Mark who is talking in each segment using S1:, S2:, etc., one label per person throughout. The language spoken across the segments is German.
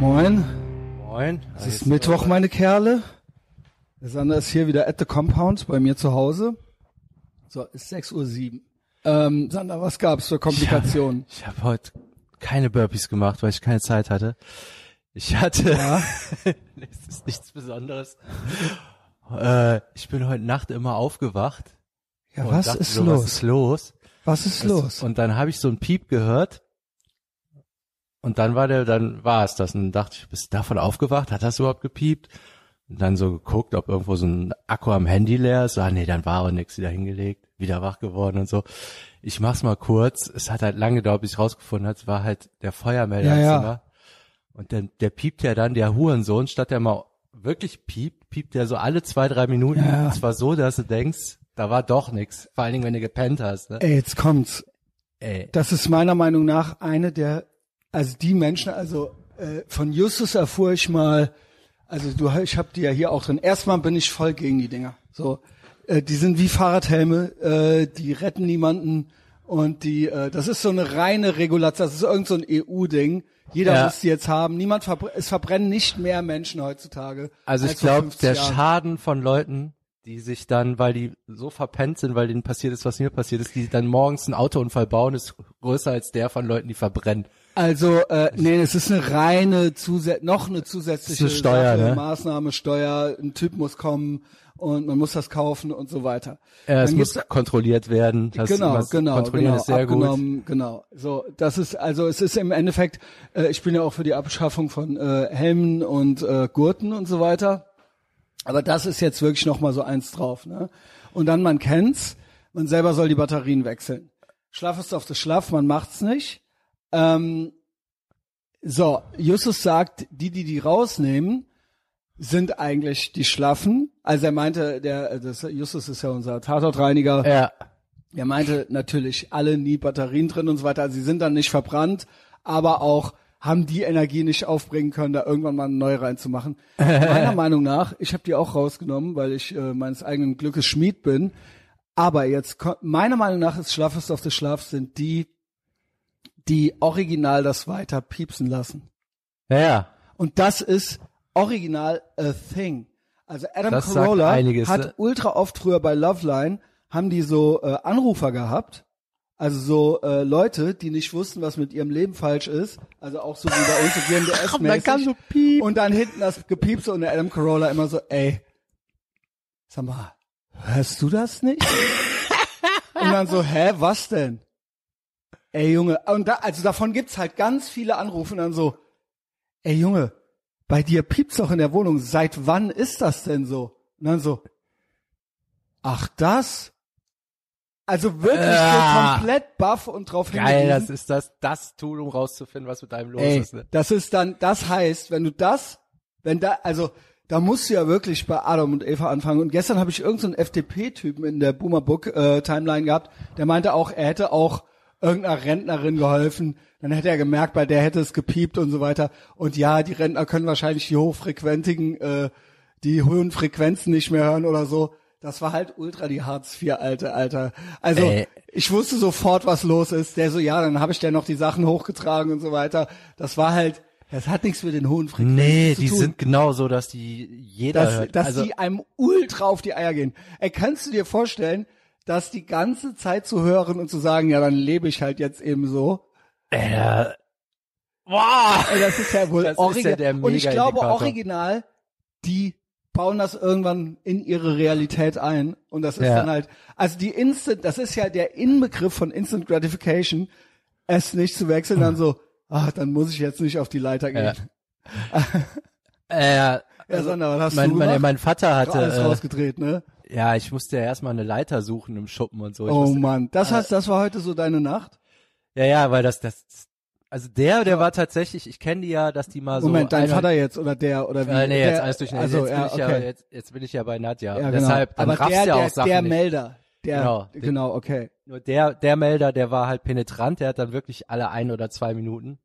S1: Moin.
S2: Moin.
S1: Es ist Mittwoch, meine Kerle. Der Sander ist hier wieder at the Compound bei mir zu Hause. So, ist 6.07 Uhr. Ähm, Sander, was gab's für Komplikationen?
S2: Ich habe hab heute keine Burpees gemacht, weil ich keine Zeit hatte. Ich hatte,
S1: Ja.
S2: es ist nichts Besonderes. Äh, ich bin heute Nacht immer aufgewacht.
S1: Ja, was ist
S2: so,
S1: los?
S2: Was ist los?
S1: Was ist los?
S2: Und dann habe ich so ein Piep gehört. Und dann war der, dann war es das. Und dann dachte ich, bist du davon aufgewacht? Hat das überhaupt gepiept? Und dann so geguckt, ob irgendwo so ein Akku am Handy leer ist. So, ah, nee, dann war auch nix, wieder hingelegt, wieder wach geworden und so. Ich mach's mal kurz. Es hat halt lange gedauert, bis ich rausgefunden habe, es war halt der Feuermelder
S1: Ja,
S2: im
S1: ja.
S2: Zimmer. Und dann, der piept ja dann, der Hurensohn, statt der mal wirklich piept, piept der so alle zwei, drei Minuten.
S1: Ja.
S2: Und zwar so, dass du denkst, da war doch nix. Vor allen Dingen, wenn du gepennt hast. Ne?
S1: Ey, jetzt kommt's.
S2: Ey.
S1: Das ist meiner Meinung nach eine der, also die Menschen, also äh, von Justus erfuhr ich mal, also du, ich habe die ja hier auch drin. Erstmal bin ich voll gegen die Dinger. So, äh, die sind wie Fahrradhelme, äh, die retten niemanden und die, äh, das ist so eine reine Regulation. Das ist irgend so ein EU-Ding. Jeder
S2: Ja.
S1: muss die jetzt haben. Niemand verbr es verbrennen nicht mehr Menschen heutzutage.
S2: Also ich glaube,
S1: 50
S2: der
S1: Jahren.
S2: Schaden von Leuten, die sich dann, weil die so verpennt sind, weil denen passiert ist, was mir passiert ist, die dann morgens einen Autounfall bauen, ist größer als der von Leuten, die verbrennen.
S1: Also, äh, nee, es ist eine reine Zusä noch eine zusätzliche
S2: eine Steuer,
S1: Sache,
S2: ne?
S1: Maßnahme, Steuer, ein Typ muss kommen und man muss das kaufen und so weiter.
S2: Ja, es muss kontrolliert werden. Das
S1: genau, genau,
S2: kontrollieren
S1: genau,
S2: ist sehr gut.
S1: abgenommen, genau. So, das ist also es ist im Endeffekt, äh, ich bin ja auch für die Abschaffung von äh, Helmen und äh, Gurten und so weiter. Aber das ist jetzt wirklich noch mal so eins drauf, ne? Und dann man kennt's, man selber soll die Batterien wechseln. Schlaf ist auf das Schlaf, man macht's nicht. Ähm, so, Justus sagt, die, die die rausnehmen, sind eigentlich die Schlaffen. Also er meinte, der, das, Justus ist ja unser Tatortreiniger.
S2: Ja.
S1: Er meinte natürlich alle nie Batterien drin und so weiter. Also sie sind dann nicht verbrannt, aber auch haben die Energie nicht aufbringen können, da irgendwann mal neu reinzumachen. Meiner Meinung nach, ich habe die auch rausgenommen, weil ich äh, meines eigenen Glückes Schmied bin. Aber jetzt, meiner Meinung nach ist Schlaffest auf des Schlafs sind die, die original das weiter piepsen lassen.
S2: Ja, ja.
S1: Und das ist original a thing. Also Adam
S2: Das
S1: Carolla
S2: einiges,
S1: hat
S2: ne?
S1: ultra oft früher bei Loveline haben die so äh, Anrufer gehabt. Also so äh, Leute, die nicht wussten, was mit ihrem Leben falsch ist. Also auch so wie bei uns so GMDS-mäßig.
S2: kam so piep.
S1: Und dann hinten das Gepiepse und der Adam Carolla immer so, ey, sag mal, hörst du das nicht? und dann so, hä, was denn? Ey Junge, und da, also davon gibt's halt ganz viele Anrufe und dann so, ey Junge, bei dir piept's doch in der Wohnung, seit wann ist das denn so? Und dann so, ach das? Also wirklich
S2: Ah.
S1: so komplett baff und drauf
S2: Geil,
S1: hingewiesen.
S2: das ist das, das Tool, um rauszufinden, was mit deinem los
S1: Ey,
S2: ist. Ne?
S1: das ist dann, das heißt, wenn du das, wenn da, also da musst du ja wirklich bei Adam und Eva anfangen. Und gestern habe ich irgendeinen so FDP-Typen in der Boomerbook äh, Timeline gehabt, der meinte auch, er hätte auch irgendeiner Rentnerin geholfen. Dann hätte er gemerkt, bei der hätte es gepiept und so weiter. Und ja, die Rentner können wahrscheinlich die hochfrequentigen, äh, die hohen Frequenzen nicht mehr hören oder so. Das war halt ultra die Hartz IV alte, Alter. Also
S2: Ey.
S1: ich wusste sofort, was los ist. Der so, ja, dann habe ich der noch die Sachen hochgetragen und so weiter. Das war halt, das hat nichts mit den hohen Frequenzen
S2: Nee,
S1: zu
S2: die
S1: tun.
S2: sind genau so, dass die jeder
S1: dass,
S2: hört.
S1: dass
S2: also,
S1: die einem ultra auf die Eier gehen. Ey, kannst du dir vorstellen, dass die ganze Zeit zu hören und zu sagen, ja, dann lebe ich halt jetzt eben so.
S2: äh, wow.
S1: Ey, das ist ja wohl
S2: Das ist
S1: original.
S2: ja der
S1: und ich glaube, original, die bauen das irgendwann in ihre Realität ein. Und das ist
S2: Ja.
S1: dann halt, also die Instant, das ist ja der Inbegriff von Instant Gratification, es nicht zu wechseln, dann so, ah, dann muss ich jetzt nicht auf die Leiter gehen.
S2: Ja. Äh,
S1: Ja, Sander, was hast
S2: mein,
S1: du
S2: mein,
S1: gemacht?
S2: mein Vater hatte,
S1: Alles
S2: äh,
S1: rausgedreht, ne?
S2: ja, ich musste ja erstmal eine Leiter suchen im Schuppen und so. Ich
S1: Oh
S2: musste,
S1: Mann, das heißt, das war heute so deine Nacht?
S2: ja, ja, weil das, das, also der, der war tatsächlich, ich kenne die ja, dass die mal so.
S1: Moment, dein Vater jetzt oder der oder wie?
S2: Äh, nee,
S1: der,
S2: jetzt alles durcheinander.
S1: Also,
S2: jetzt, bin
S1: ja,
S2: ich ja,
S1: okay.
S2: jetzt, jetzt bin ich ja bei Nadja.
S1: ja, genau.
S2: Deshalb, dann
S1: Aber
S2: raffst
S1: der,
S2: ja auch
S1: der,
S2: Sachen
S1: der
S2: nicht.
S1: Melder, der,
S2: Genau.
S1: genau, okay.
S2: Nur der, der Melder, der war halt penetrant, der hat dann wirklich alle ein oder zwei Minuten.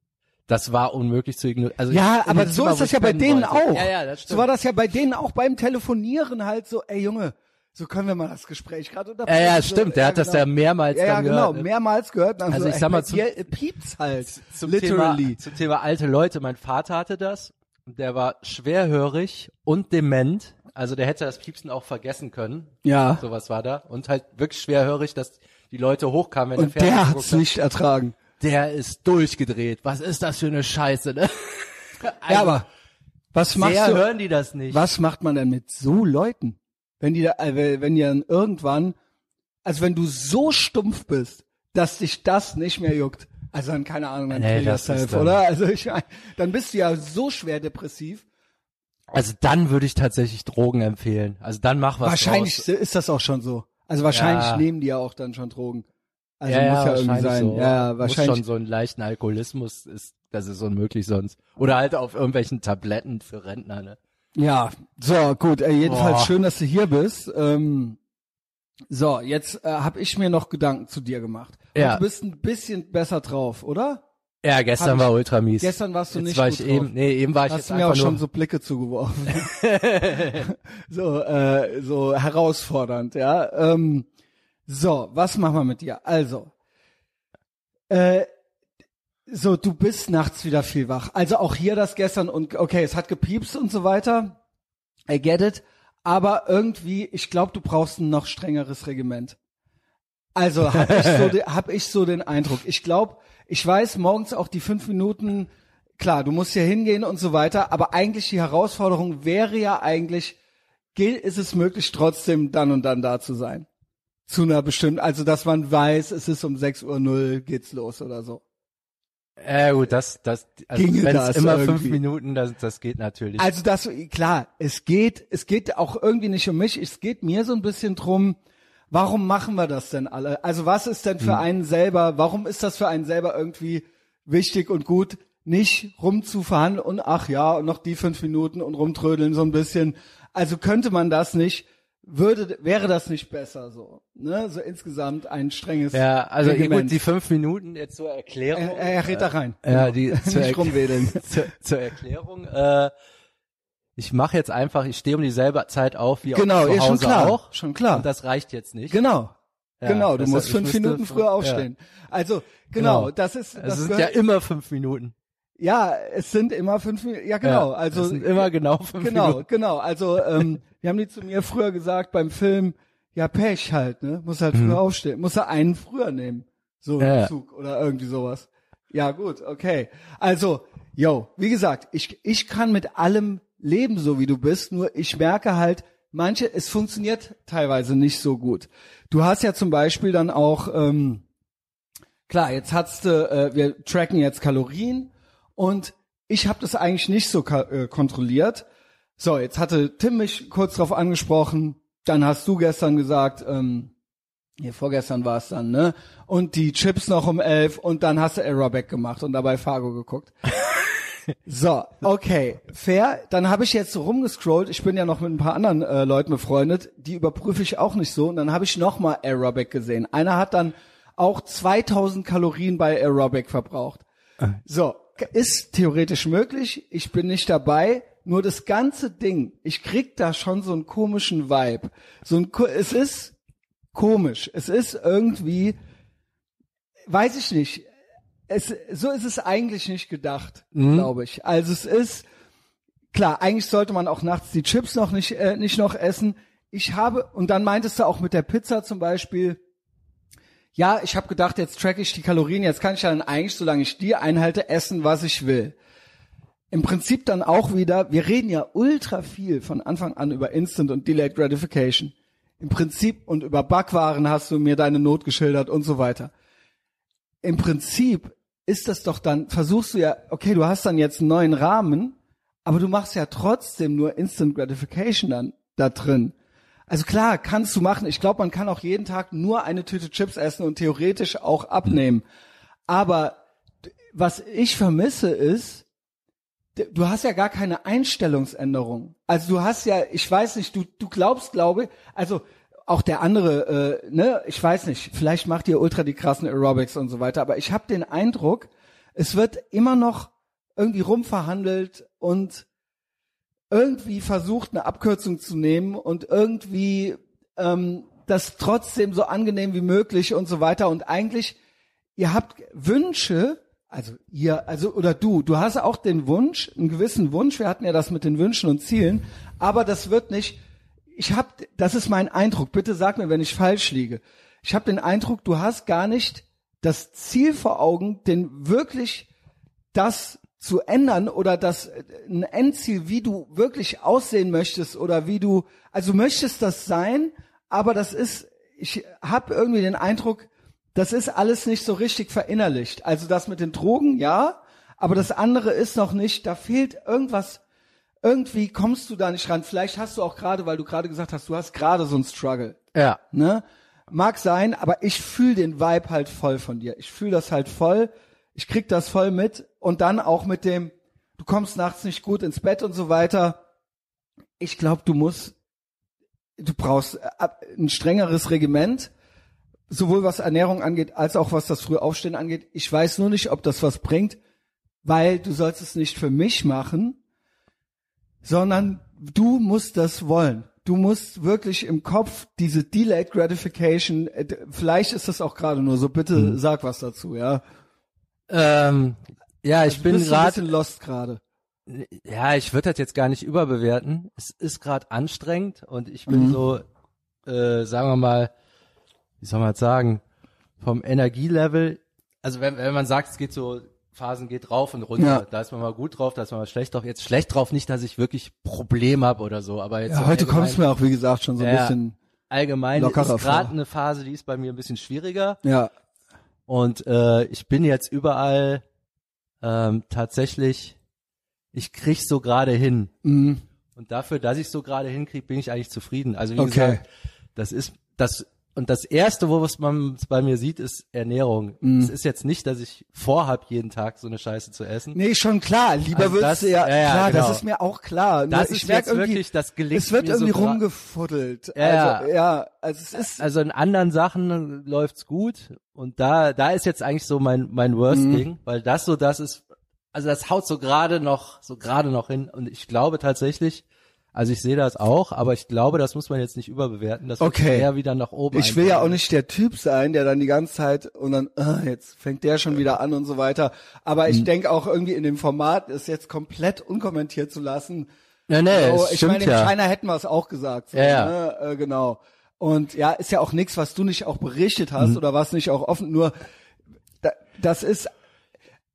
S2: Das war unmöglich zu ignorieren. Also
S1: Ja,
S2: ich-
S1: aber so
S2: Zimmer,
S1: ist das ja bei denen
S2: wollte.
S1: auch.
S2: Ja, ja, das
S1: So
S2: stimmt.
S1: war das ja bei denen auch beim Telefonieren halt so, ey Junge, So können wir mal das Gespräch gerade
S2: Ja, ja, stimmt. Der hat das ja mehrmals
S1: ja, ja, genau,
S2: gehört. ne?
S1: mehrmals gehört.
S2: Also
S1: so,
S2: ich sag mal, zum-
S1: hier äh, piept's halt.
S2: zum
S1: literally.
S2: Thema, zum Thema alte Leute. Mein Vater hatte das. Der war schwerhörig und dement. Also der hätte das Piepsen auch vergessen können.
S1: Ja.
S2: Sowas war da. Und halt wirklich schwerhörig, dass die Leute hochkamen, wenn
S1: Und
S2: der
S1: der hat's
S2: hat.
S1: nicht ertragen.
S2: Der ist durchgedreht. Was ist das für eine Scheiße, ne?
S1: ja, aber was machst du?
S2: hören die das nicht.
S1: Was macht man denn mit so Leuten? Wenn die da, äh, wenn die dann irgendwann, also wenn du so stumpf bist, dass dich das nicht mehr juckt, also dann keine Ahnung, dann
S2: Nee, das dann-
S1: oder? Also ich, dann bist du ja so schwer depressiv.
S2: Also dann würde ich tatsächlich Drogen empfehlen. Also dann mach was
S1: wahrscheinlich
S2: draus.
S1: ist das auch schon so. Also wahrscheinlich
S2: Ja.
S1: nehmen die ja auch dann schon Drogen. Also
S2: ja,
S1: muss
S2: ja,
S1: ja, irgendwie
S2: wahrscheinlich
S1: sein.
S2: So.
S1: Ja,
S2: Muss
S1: wahrscheinlich.
S2: schon so einen leichten Alkoholismus ist, das ist unmöglich sonst. Oder halt auf irgendwelchen Tabletten für Rentner, ne?
S1: Ja, so gut. Äh, jedenfalls
S2: Boah.
S1: schön, dass du hier bist. Ähm, so, jetzt äh, habe ich mir noch Gedanken zu dir gemacht. Und
S2: Ja.
S1: Du bist ein bisschen besser drauf, oder?
S2: Ja, gestern
S1: ich-
S2: war ultra mies.
S1: Gestern warst du
S2: jetzt
S1: nicht
S2: war ich
S1: drauf.
S2: eben, nee, eben war ich
S1: Hast
S2: jetzt
S1: du mir auch schon so Blicke zugeworfen. so, äh, so herausfordernd, ja. Ähm, so, was machen wir mit dir? Also, äh, so, du bist nachts wieder viel wach. Also auch hier das gestern und okay, es hat gepiepst und so weiter. I get it. Aber irgendwie, ich glaube, du brauchst ein noch strengeres Regiment. Also habe ich, so de, hab ich so den Eindruck. Ich glaube, ich weiß morgens auch die fünf Minuten, klar, du musst hier hingehen und so weiter, aber eigentlich die Herausforderung wäre ja eigentlich, gilt, ist es möglich, trotzdem dann und dann da zu sein. Zu einer bestimmten, also dass man weiß, es ist um 6 Uhr null geht's los oder so.
S2: Ja gut, das, das, also wenn
S1: das
S2: es immer fünf
S1: irgendwie?
S2: Minuten, das, das geht natürlich.
S1: Also das, klar, es geht, es geht auch irgendwie nicht um mich, es geht mir so ein bisschen drum, warum machen wir das denn alle? Also was ist denn für einen selber, warum ist das für einen selber irgendwie wichtig und gut, nicht rumzuverhandeln und ach ja, und noch die fünf Minuten und rumtrödeln so ein bisschen. Also könnte man das nicht, würde, wäre das nicht besser so, ne? So insgesamt ein strenges
S2: ja, also gut, die fünf Minuten jetzt zur Erklärung.
S1: er, er redet da rein.
S2: Ja, die zur,
S1: nicht rumwedeln.
S2: zur, zur Erklärung. Äh, ich mache jetzt einfach, ich stehe um dieselbe Zeit auf wie
S1: Genau,
S2: auch zu
S1: ja, schon klar,
S2: auch.
S1: schon klar.
S2: Und das reicht jetzt nicht.
S1: Genau.
S2: Ja,
S1: genau, du musst
S2: heißt,
S1: fünf Minuten früher
S2: ja.
S1: aufstehen. Also, genau,
S2: Genau.
S1: das ist, das
S2: Es sind ja immer fünf Minuten.
S1: Ja, es sind immer fünf Minuten, ja genau,
S2: Ja,
S1: also,
S2: es sind immer genau fünf
S1: genau,
S2: Minuten.
S1: genau, also, ähm, wir haben die zu mir früher gesagt beim Film, ja, Pech halt, ne, muss halt früher aufstehen, muss er einen früher nehmen, so
S2: Mhm. Ja, ja.
S1: Zug oder irgendwie sowas. Ja, gut, okay. Also, yo, wie gesagt, ich, ich kann mit allem leben, so wie du bist, nur ich merke halt, manche, es funktioniert teilweise nicht so gut. Du hast ja zum Beispiel dann auch, ähm, klar, jetzt hast du, äh, wir tracken jetzt Kalorien und ich habe das eigentlich nicht so äh, kontrolliert. So, jetzt hatte Tim mich kurz drauf angesprochen, dann hast du gestern gesagt, ähm, hier vorgestern war es dann, ne? Und die Chips noch um elf und dann hast du Aerobic gemacht und dabei Fargo geguckt. So, okay, fair. Dann habe ich jetzt so rumgescrollt. Ich bin ja noch mit ein paar anderen äh, Leuten befreundet. Die überprüfe ich auch nicht so. Und dann habe ich noch mal Aerobic gesehen. Einer hat dann auch 2000 Kalorien bei Aerobic verbraucht. So, ist theoretisch möglich. Ich bin nicht dabei. Nur das ganze Ding, ich krieg da schon so einen komischen Vibe. So ein, es ist komisch. Es ist irgendwie, weiß ich nicht. Es, so ist es eigentlich nicht gedacht, glaube ich. Also es ist, klar, eigentlich sollte man auch nachts die Chips noch nicht, äh, nicht noch essen. Ich habe, und dann meintest du auch mit der Pizza zum Beispiel, ja, ich habe gedacht, jetzt track ich die Kalorien, jetzt kann ich dann eigentlich, solange ich die einhalte, essen, was ich will. Im Prinzip dann auch wieder, wir reden ja ultra viel von Anfang an über Instant und Delayed Gratification. Im Prinzip und über Backwaren hast du mir deine Not geschildert und so weiter. Im Prinzip ist das doch dann, versuchst du ja, okay, du hast dann jetzt einen neuen Rahmen, aber du machst ja trotzdem nur Instant Gratification dann da drin. Also klar, kannst du machen. Ich glaube, man kann auch jeden Tag nur eine Tüte Chips essen und theoretisch auch abnehmen. Aber was ich vermisse ist, du hast ja gar keine Einstellungsänderung. Also du hast ja, ich weiß nicht, du, du glaubst, glaube, also auch der andere, äh, ne, ich weiß nicht, vielleicht macht ihr ultra die krassen Aerobics und so weiter, aber ich habe den Eindruck, es wird immer noch irgendwie rumverhandelt und irgendwie versucht, eine Abkürzung zu nehmen und irgendwie ähm, das trotzdem so angenehm wie möglich und so weiter. Und eigentlich, ihr habt Wünsche, also ihr, also oder du, du hast auch den Wunsch, einen gewissen Wunsch. Wir hatten ja das mit den Wünschen und Zielen, aber das wird nicht. Ich habe, das ist mein Eindruck. Bitte sag mir, wenn ich falsch liege. Ich habe den Eindruck, du hast gar nicht das Ziel vor Augen, den wirklich das zu ändern oder das ein Endziel, wie du wirklich aussehen möchtest oder wie du, also möchtest das sein, aber das ist, ich habe irgendwie den Eindruck, das ist alles nicht so richtig verinnerlicht. Also das mit den Drogen, ja, aber das andere ist noch nicht, da fehlt irgendwas, irgendwie kommst du da nicht ran. Vielleicht hast du auch gerade, weil du gerade gesagt hast, du hast gerade so ein Struggle.
S2: Ja.
S1: Ne? Mag sein, aber ich fühle den Vibe halt voll von dir. Ich fühle das halt voll. Ich krieg das voll mit. Und dann auch mit dem, du kommst nachts nicht gut ins Bett und so weiter. Ich glaube, du musst du brauchst äh, ein strengeres Regiment, sowohl was Ernährung angeht, als auch was das Frühaufstehen angeht. Ich weiß nur nicht, ob das was bringt, weil du sollst es nicht für mich machen, sondern du musst das wollen. Du musst wirklich im Kopf diese Delayed Gratification, äh, vielleicht ist das auch gerade nur so, bitte hm. sag was dazu, ja.
S2: Ähm, ja, ich also bin gerade
S1: lost gerade.
S2: Ja, ich würde das jetzt gar nicht überbewerten. Es ist gerade anstrengend und ich bin mhm. so, äh, sagen wir mal, wie soll man das sagen, vom Energielevel, also wenn, wenn man sagt, es geht so, Phasen geht rauf und runter, ja. da ist man mal gut drauf, da ist man mal schlecht drauf. Jetzt schlecht drauf nicht, dass ich wirklich Probleme habe oder so, aber jetzt
S1: ja, heute kommst du mir auch, wie gesagt, schon so ein ja, bisschen
S2: allgemein ist gerade eine Phase, die ist bei mir ein bisschen schwieriger.
S1: Ja.
S2: Und äh, ich bin jetzt überall ähm, tatsächlich ich krieg's so gerade hin. Mhm. Und dafür, dass ich so gerade hinkriege, bin ich eigentlich zufrieden. Also wie okay. gesagt, das ist das und das erste, wo was man bei mir sieht, ist Ernährung. Mm. Es ist jetzt nicht, dass ich vorhab, jeden Tag so eine Scheiße zu essen.
S1: Nee, schon klar. Lieber also würdest du ja, ja, ja, klar, genau. das ist mir auch klar.
S2: Das ich ist jetzt wirklich, das gelingt
S1: Es wird irgendwie so rumgefuddelt. Ja, also, ja, also es ist.
S2: Also in anderen Sachen läuft's gut. Und da, da ist jetzt eigentlich so mein, mein Worst mm. Ding, weil das so das ist, also das haut so gerade noch, so gerade noch hin. Und ich glaube tatsächlich, also ich sehe das auch, aber ich glaube, das muss man jetzt nicht überbewerten. Das
S1: okay.
S2: eher wieder nach oben.
S1: Ich will ja auch nicht der Typ sein, der dann die ganze Zeit und dann äh, jetzt fängt der schon wieder an und so weiter. Aber ich mhm. denke auch irgendwie in dem Format ist jetzt komplett unkommentiert zu lassen.
S2: Ja, nee,
S1: so, ich meine, im
S2: ja.
S1: China hätten wir es auch gesagt. So,
S2: ja, ja.
S1: Ne? Äh, genau. Und ja, ist ja auch nichts, was du nicht auch berichtet hast mhm. oder was nicht auch offen. Nur da, das ist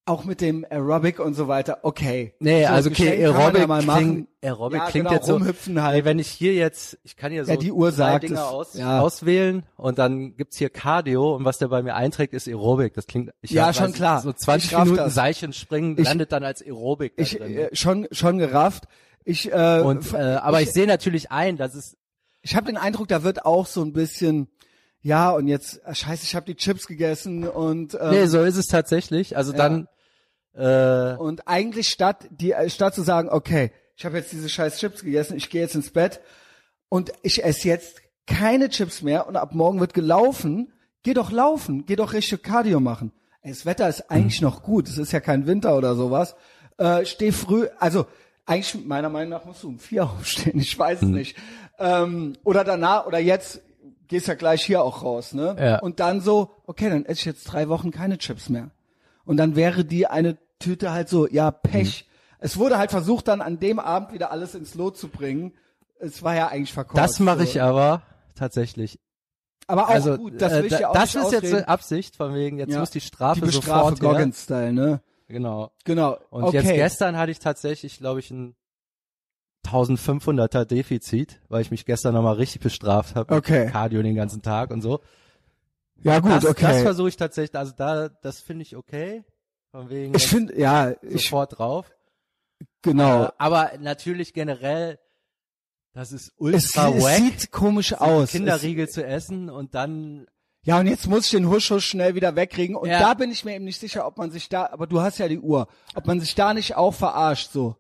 S1: auch mit dem Aerobic und so weiter, okay.
S2: Nee, so also okay, Aerobic,
S1: ja
S2: klingt, Aerobic ja, klingt genau, jetzt so,
S1: rumhüpfen halt.
S2: wenn ich hier jetzt, ich kann hier so
S1: ja, die Uhr sagt
S2: Dinge
S1: es,
S2: aus,
S1: ja.
S2: auswählen und dann gibt's hier Cardio und was der bei mir einträgt, ist Aerobic. Das klingt, ich
S1: ja,
S2: hab,
S1: schon klar.
S2: So 20 Minuten das. Seilchen springen, ich, landet dann als Aerobic
S1: ich,
S2: drin.
S1: Äh, schon, schon gerafft. Ich, äh,
S2: und, äh, aber ich, ich sehe natürlich ein, dass es,
S1: ich habe den Eindruck, da wird auch so ein bisschen, ja, und jetzt, äh, scheiße, ich habe die Chips gegessen und ähm,
S2: Nee, so ist es tatsächlich. Also ja. dann
S1: äh, und eigentlich statt die statt zu sagen, okay, ich habe jetzt diese scheiß Chips gegessen, ich gehe jetzt ins Bett und ich esse jetzt keine Chips mehr und ab morgen wird gelaufen, geh doch laufen, geh doch richtig Cardio machen. Ey, das Wetter ist eigentlich noch gut, es ist ja kein Winter oder sowas. Äh, steh früh, also eigentlich meiner Meinung nach musst du um vier aufstehen, ich weiß es mhm. nicht. Ähm, oder danach oder jetzt gehst ja gleich hier auch raus, ne?
S2: Ja.
S1: Und dann so, okay, dann esse ich jetzt drei Wochen keine Chips mehr. Und dann wäre die eine Tüte halt so, ja, Pech. Mhm. Es wurde halt versucht, dann an dem Abend wieder alles ins Lot zu bringen. Es war ja eigentlich verkauft.
S2: Das mache ich aber tatsächlich.
S1: Aber auch also, gut, das will ich
S2: äh,
S1: ja auch
S2: Das ist jetzt eine Absicht, von wegen, jetzt
S1: ja.
S2: muss die Strafe
S1: die Bestrafe
S2: sofort
S1: Goggins-Style, ne?
S2: Genau.
S1: Genau.
S2: Und
S1: okay.
S2: jetzt gestern hatte ich tatsächlich, glaube ich, ein 1500er Defizit, weil ich mich gestern nochmal richtig bestraft habe.
S1: Okay.
S2: Cardio den ganzen Tag und so.
S1: Ja gut,
S2: das,
S1: okay.
S2: Das versuche ich tatsächlich, also da, das finde ich okay. Von wegen
S1: ich finde, ja,
S2: sofort
S1: ich,
S2: drauf.
S1: Genau. Äh,
S2: aber natürlich generell, das ist ultra
S1: es,
S2: wack.
S1: Es sieht komisch aus.
S2: Kinderriegel
S1: es,
S2: zu essen und dann
S1: ja, und jetzt muss ich den Husch, Husch schnell wieder wegkriegen. Und
S2: ja.
S1: da bin ich mir eben nicht sicher, ob man sich da, aber du hast ja die Uhr, ob man sich da nicht auch verarscht, so.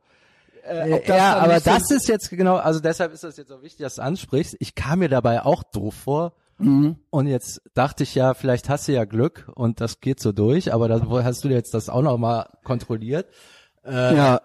S2: Äh, ja, aber das so ist jetzt genau, also deshalb ist das jetzt auch wichtig, dass du ansprichst. Ich kam mir dabei auch doof vor,
S1: Mhm.
S2: Und jetzt dachte ich ja, vielleicht hast du ja Glück und das geht so durch, aber da hast du jetzt das auch noch mal kontrolliert. Äh,
S1: ja.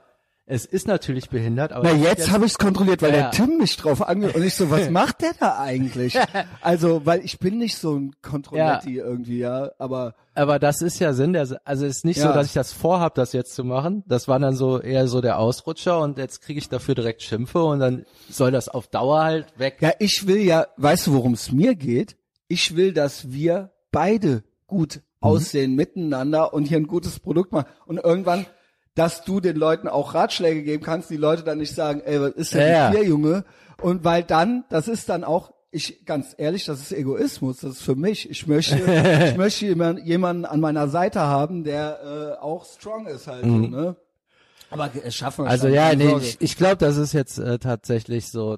S2: Es ist natürlich behindert, aber
S1: Na, jetzt habe ich es kontrolliert, weil
S2: Ja.
S1: der Tim mich drauf ange... Und ich so, was macht der da eigentlich? Also, weil ich bin nicht so ein Kontrolletti irgendwie, ja, aber
S2: aber das ist ja Sinn der, also es ist nicht so,
S1: Ja.
S2: dass ich das vorhab, das jetzt zu machen. Das war dann so eher so der Ausrutscher und jetzt kriege ich dafür direkt Schimpfe und dann soll das auf Dauer halt weg.
S1: ja, ich will ja, weißt du, worum es mir geht? Ich will, dass wir beide gut
S2: Mhm.
S1: aussehen miteinander und hier ein gutes Produkt machen. Und irgendwann, dass du den Leuten auch Ratschläge geben kannst, die Leute dann nicht sagen, ey, was ist denn
S2: Ja,
S1: mit dir, Junge? Und weil dann, das ist dann auch, ich, ganz ehrlich, das ist Egoismus, das ist für mich. Ich möchte, ich möchte jemand- jemanden an meiner Seite haben, der äh, auch strong ist halt, so, ne? Aber es schaffen wir
S2: Mhm. Also ja,
S1: keine
S2: nee,
S1: Sorge.
S2: ich, ich glaube, das ist jetzt äh, tatsächlich so.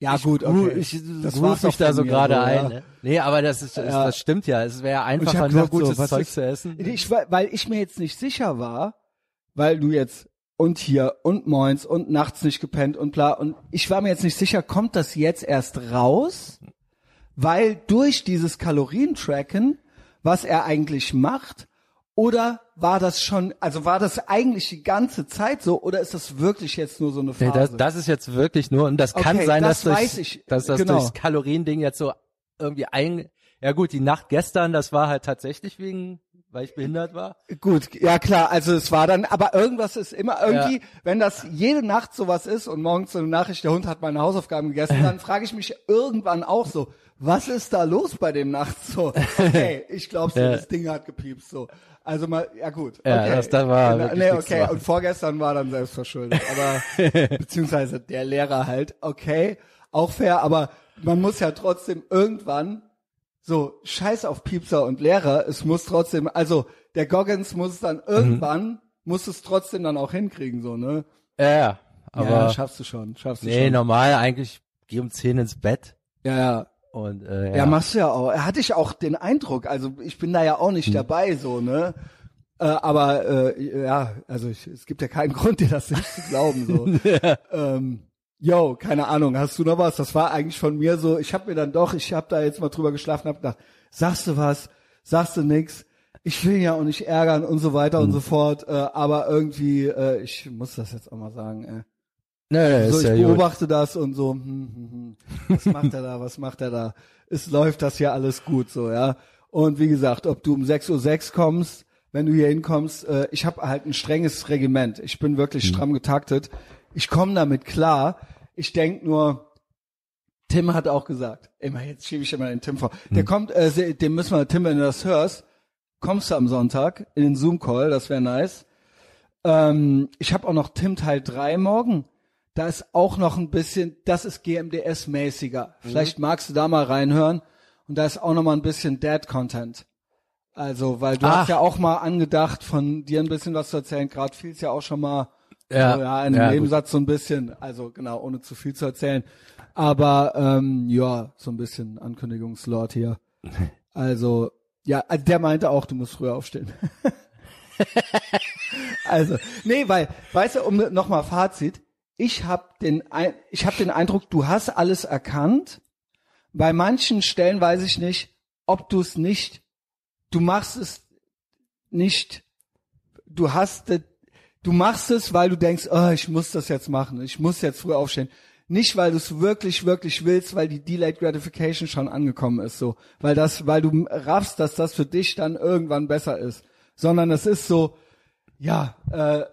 S1: Ja
S2: ich,
S1: gut, okay.
S2: ich
S1: Das war's
S2: mich da so gerade
S1: so,
S2: ein.
S1: ja.
S2: Ne? Nee, aber das ist,
S1: Ja.
S2: das stimmt ja. Es wäre
S1: Und
S2: einfach
S1: ich hab
S2: nur
S1: gesagt,
S2: gutes
S1: so,
S2: Zeug
S1: ist-
S2: zu essen.
S1: Ich, weil ich mir jetzt nicht sicher war, weil du jetzt und hier und moins und nachts nicht gepennt und bla und ich war mir jetzt nicht sicher, kommt das jetzt erst raus, weil durch dieses Kalorientracken, was er eigentlich macht, oder war das schon, also war das eigentlich die ganze Zeit so oder ist das wirklich jetzt nur so eine
S2: Nee,
S1: Phase?
S2: das, das ist jetzt wirklich nur, und das kann
S1: Okay,
S2: sein,
S1: das
S2: dass,
S1: weiß
S2: durch,
S1: ich,
S2: dass das
S1: genau.
S2: durchs Kaloriending jetzt so irgendwie ein, ja gut, die Nacht gestern, das war halt tatsächlich wegen, weil ich behindert war.
S1: Gut, ja klar, also es war dann, aber irgendwas ist immer irgendwie, wenn das jede Nacht sowas ist und morgens so eine Nachricht, der Hund hat meine Hausaufgaben gegessen, dann frage ich mich irgendwann auch so, was ist da los bei dem nachts so? Okay, ich glaube, so,
S2: Ja.
S1: das Ding hat gepiepst so. Also mal, ja gut.
S2: Ja,
S1: okay.
S2: das- das war wirklich
S1: Nee, okay, und vorgestern war dann selbstverschuldet, aber, beziehungsweise der Lehrer halt, okay, auch fair, aber man muss ja trotzdem irgendwann so, scheiß auf Piepser und Lehrer, es muss trotzdem, also der Goggins muss es dann irgendwann, muss es trotzdem dann auch hinkriegen, so, ne?
S2: Ja, ja. Aber
S1: ja, schaffst du schon, schaffst du
S2: nee,
S1: schon.
S2: normal eigentlich geh um 10 ins Bett
S1: Ja, ja.
S2: Und äh, ja.
S1: Ja, machst du ja auch. Hatte ich auch den Eindruck, also ich bin da ja auch
S2: Hm.
S1: nicht dabei, so, ne? Äh, aber äh, ja, also ich, es gibt ja keinen Grund, dir das nicht zu glauben, so. ähm, yo, keine Ahnung, hast du noch was? Das war eigentlich von mir so, ich habe mir dann doch, ich habe da jetzt mal drüber geschlafen, hab gedacht, sagst du was, sagst du nix, ich will ja auch nicht ärgern und so weiter
S2: Hm.
S1: und so fort, äh, aber irgendwie, äh, ich muss das jetzt auch mal sagen, äh.
S2: Nee,
S1: So, ich
S2: ja gut.
S1: beobachte das und so, hm, hm, hm. was macht er da, was macht er da? Es läuft das hier alles gut so, ja. Und wie gesagt, ob du um 6.06 Uhr kommst, wenn du hier hinkommst, äh, ich habe halt ein strenges Regiment. Ich bin wirklich
S2: Hm.
S1: stramm getaktet. Ich komme damit klar. Ich denk nur, Tim hat auch gesagt, immer jetzt schiebe ich immer den Tim vor. Der kommt, äh, dem müssen wir, Tim, wenn du das hörst, kommst du am Sonntag in den Zoom-Call, das wäre nice. Ähm, ich habe auch noch Tim Teil 3 morgen. Da ist auch noch ein bisschen, das ist GMDS-mäßiger. Vielleicht magst du da mal reinhören. Und da ist auch noch mal ein bisschen Dad-Content. Also, weil du
S2: Ach.
S1: hast ja auch mal angedacht, von dir ein bisschen was zu erzählen. Gerade fiel's ja auch schon mal
S2: Ja.
S1: so, ja, in einem
S2: Ja, gut.
S1: Nebensatz so ein bisschen. Also genau, ohne zu viel zu erzählen. Aber ähm, ja, so ein bisschen Ankündigungslord hier. Also, ja, also der meinte auch, du musst früher aufstehen. also, nee, weil, weißt du, um nochmal Fazit, ich habe den, ich hab den Eindruck, du hast alles erkannt. Bei manchen Stellen weiß ich nicht, ob du es nicht, du machst es nicht, du hast, du machst es, weil du denkst, oh, ich muss das jetzt machen, ich muss jetzt früh aufstehen. Nicht, weil du es wirklich, wirklich willst, weil die Delayed Gratification schon angekommen ist, so. Weil das, weil du raffst, dass das für dich dann irgendwann besser ist. Sondern es ist so, ja, äh,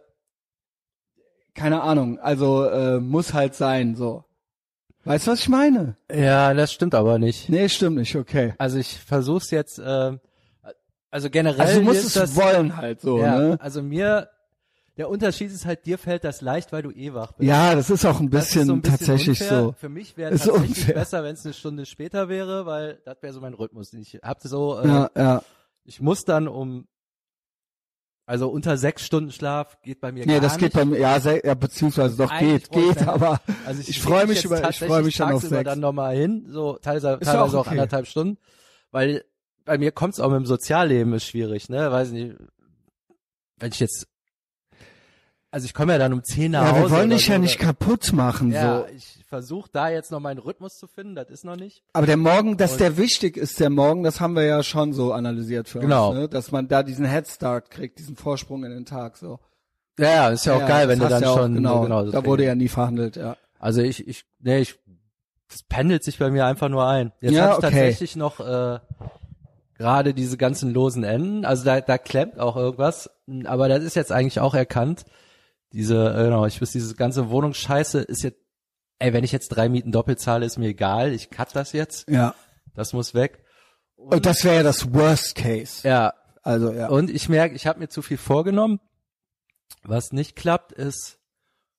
S1: keine Ahnung, also äh, muss halt sein, so. Weißt du, was ich meine?
S2: Ja, das stimmt aber nicht.
S1: Nee, stimmt nicht, okay.
S2: Also ich versuch's jetzt, ähm, also generell
S1: Also du musst es
S2: das,
S1: wollen halt so,
S2: ja,
S1: ne?
S2: also mir, der Unterschied ist halt, dir fällt das leicht, weil du eh wach bist.
S1: Ja, das ist auch ein bisschen,
S2: so ein bisschen
S1: tatsächlich
S2: unfair.
S1: so.
S2: Für mich wäre tatsächlich
S1: unfair.
S2: besser, wenn es eine Stunde später wäre, weil das wäre so mein Rhythmus. Ich hab so, äh,
S1: Ja, ja.
S2: ich muss dann um, also unter sechs Stunden Schlaf geht bei mir
S1: Nee,
S2: gar
S1: das geht bei mir, ja, ja, beziehungsweise doch
S2: Eigentlich
S1: geht, geht, aber
S2: Also
S1: ich
S2: leg
S1: freue mich über, ich freue mich dann auf sechs.
S2: dann nochmal hin, so teilweise, teilweise
S1: auch
S2: auch
S1: okay.
S2: anderthalb Stunden, weil bei mir kommt's auch mit dem Sozialleben ist schwierig, ne, weiß nicht, wenn ich jetzt, also ich komme ja dann um zehn nach
S1: Ja,
S2: Hause.
S1: wir wollen dich
S2: so,
S1: ja nicht kaputt machen,
S2: Ja,
S1: so.
S2: ich versuche da jetzt noch meinen Rhythmus zu finden, das ist noch nicht.
S1: Aber der Morgen, dass
S2: Und-
S1: der wichtig ist, der Morgen, das haben wir ja schon so analysiert für
S2: Genau.
S1: uns, ne? dass man da diesen Headstart kriegt, diesen Vorsprung in den Tag, so.
S2: Ja, ja, ist ja, auch geil, wenn du dann
S1: ja auch,
S2: schon
S1: genau,
S2: genau so
S1: da wurde ja nie verhandelt, ja.
S2: Also ich, ich, nee, ich, das pendelt sich bei mir einfach nur ein. Jetzt
S1: Ja,
S2: habe ich
S1: okay.
S2: tatsächlich noch äh, gerade diese ganzen losen Enden. Also da, da klemmt auch irgendwas, aber das ist jetzt eigentlich auch erkannt. Diese, äh, genau, ich weiß, diese ganze Wohnungsscheiße ist jetzt, ey, wenn ich jetzt drei Mieten doppelt zahle, ist mir egal. Ich cut das jetzt.
S1: Ja.
S2: Das muss weg.
S1: Und das wäre ja das Worst Case.
S2: Ja,
S1: Also ja.
S2: und ich merke, ich habe mir zu viel vorgenommen. Was nicht klappt, ist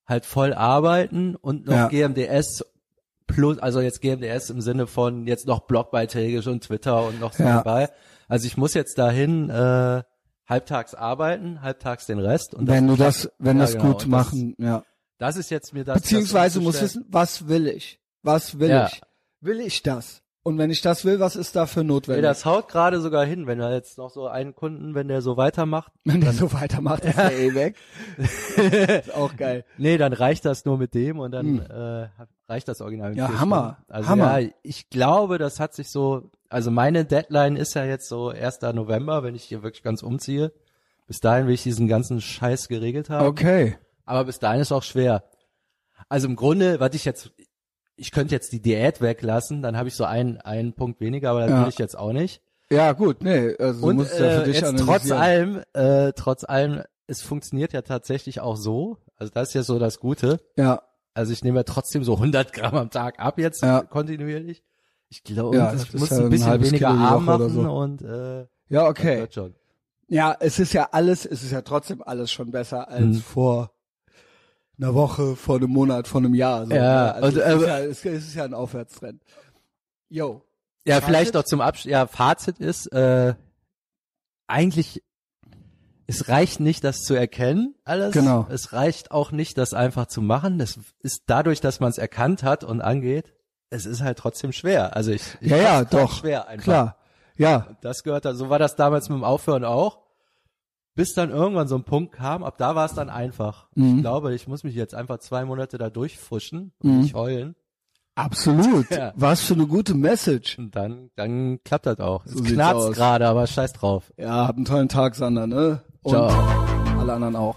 S2: halt voll arbeiten und noch
S1: Ja.
S2: GMDS plus, also jetzt GMDS im Sinne von jetzt noch Blogbeiträge und Twitter und noch so
S1: Ja.
S2: dabei. Also ich muss jetzt dahin äh, halbtags arbeiten, halbtags den Rest. Und
S1: wenn du das, wenn
S2: ja,
S1: das
S2: genau,
S1: gut machen, ja.
S2: Das, ist jetzt mir das.
S1: Beziehungsweise
S2: das umzustellen.
S1: wissen, was will ich? Was will
S2: Ja.
S1: ich? Will ich das? Und wenn ich das will, was ist dafür notwendig?
S2: das haut gerade sogar hin, wenn er jetzt noch so einen Kunden, wenn der so weitermacht.
S1: wenn der so weitermacht, ist der eh weg. ist auch geil.
S2: Nee, dann reicht das nur mit dem und dann äh, reicht das Original mit
S1: Hm. Ja, Hammer.
S2: Also
S1: Hammer.
S2: ja, ich glaube, das hat sich so, also meine Deadline ist ja jetzt so 1. November, wenn ich hier wirklich ganz umziehe. Bis dahin will ich diesen ganzen Scheiß geregelt haben.
S1: Okay.
S2: Aber bis dahin ist auch schwer. Also im Grunde, was ich jetzt, ich könnte jetzt die Diät weglassen, dann habe ich so einen, einen Punkt weniger, aber das
S1: Ja.
S2: will ich jetzt auch nicht.
S1: Ja, gut, nee, also du
S2: Und
S1: musst ja für
S2: äh,
S1: dich
S2: jetzt trotz allem, äh, trotz allem, es funktioniert ja tatsächlich auch so. Also das ist ja so das Gute.
S1: Ja,
S2: Also ich nehme ja trotzdem so 100 Gramm am Tag ab jetzt
S1: Ja.
S2: kontinuierlich. Ich glaube,
S1: Ja,
S2: ich muss
S1: ja
S2: ein bisschen weniger
S1: Kilo
S2: arm machen
S1: so.
S2: und äh,
S1: ja, okay. Ja, es ist ja alles, es ist ja trotzdem alles schon besser als
S2: Mhm.
S1: vor einer Woche, vor einem Monat, vor einem Jahr. So,
S2: Ja,
S1: ne? also
S2: und,
S1: es,
S2: äh,
S1: ist ja, es, es ist ja ein Aufwärtstrend. Yo.
S2: Ja,
S1: Fazit?
S2: vielleicht noch zum Abschluss. Ja, Fazit ist, äh, eigentlich, es reicht nicht, das zu erkennen, alles.
S1: Genau.
S2: Es reicht auch nicht, das einfach zu machen. Das ist dadurch, dass man es erkannt hat und angeht, es ist halt trotzdem schwer. Also ich, ich
S1: Ja, ja,
S2: grad
S1: doch.
S2: schwer einfach.
S1: Klar. Ja,
S2: Das gehört dann, so war das damals mit dem Aufhören auch. Bis dann irgendwann so ein Punkt kam, ab da war es dann einfach.
S1: Mhm.
S2: Ich glaube, ich muss mich jetzt einfach zwei Monate da durchfuschen und
S1: Mhm.
S2: nicht heulen.
S1: absolut.
S2: Ja.
S1: Was für eine gute Message.
S2: Und dann, dann klappt das auch.
S1: So
S2: es knarzt gerade, aber scheiß drauf.
S1: Ja, hab einen tollen Tag, Sander, ne? Und
S2: Ciao.
S1: alle anderen auch.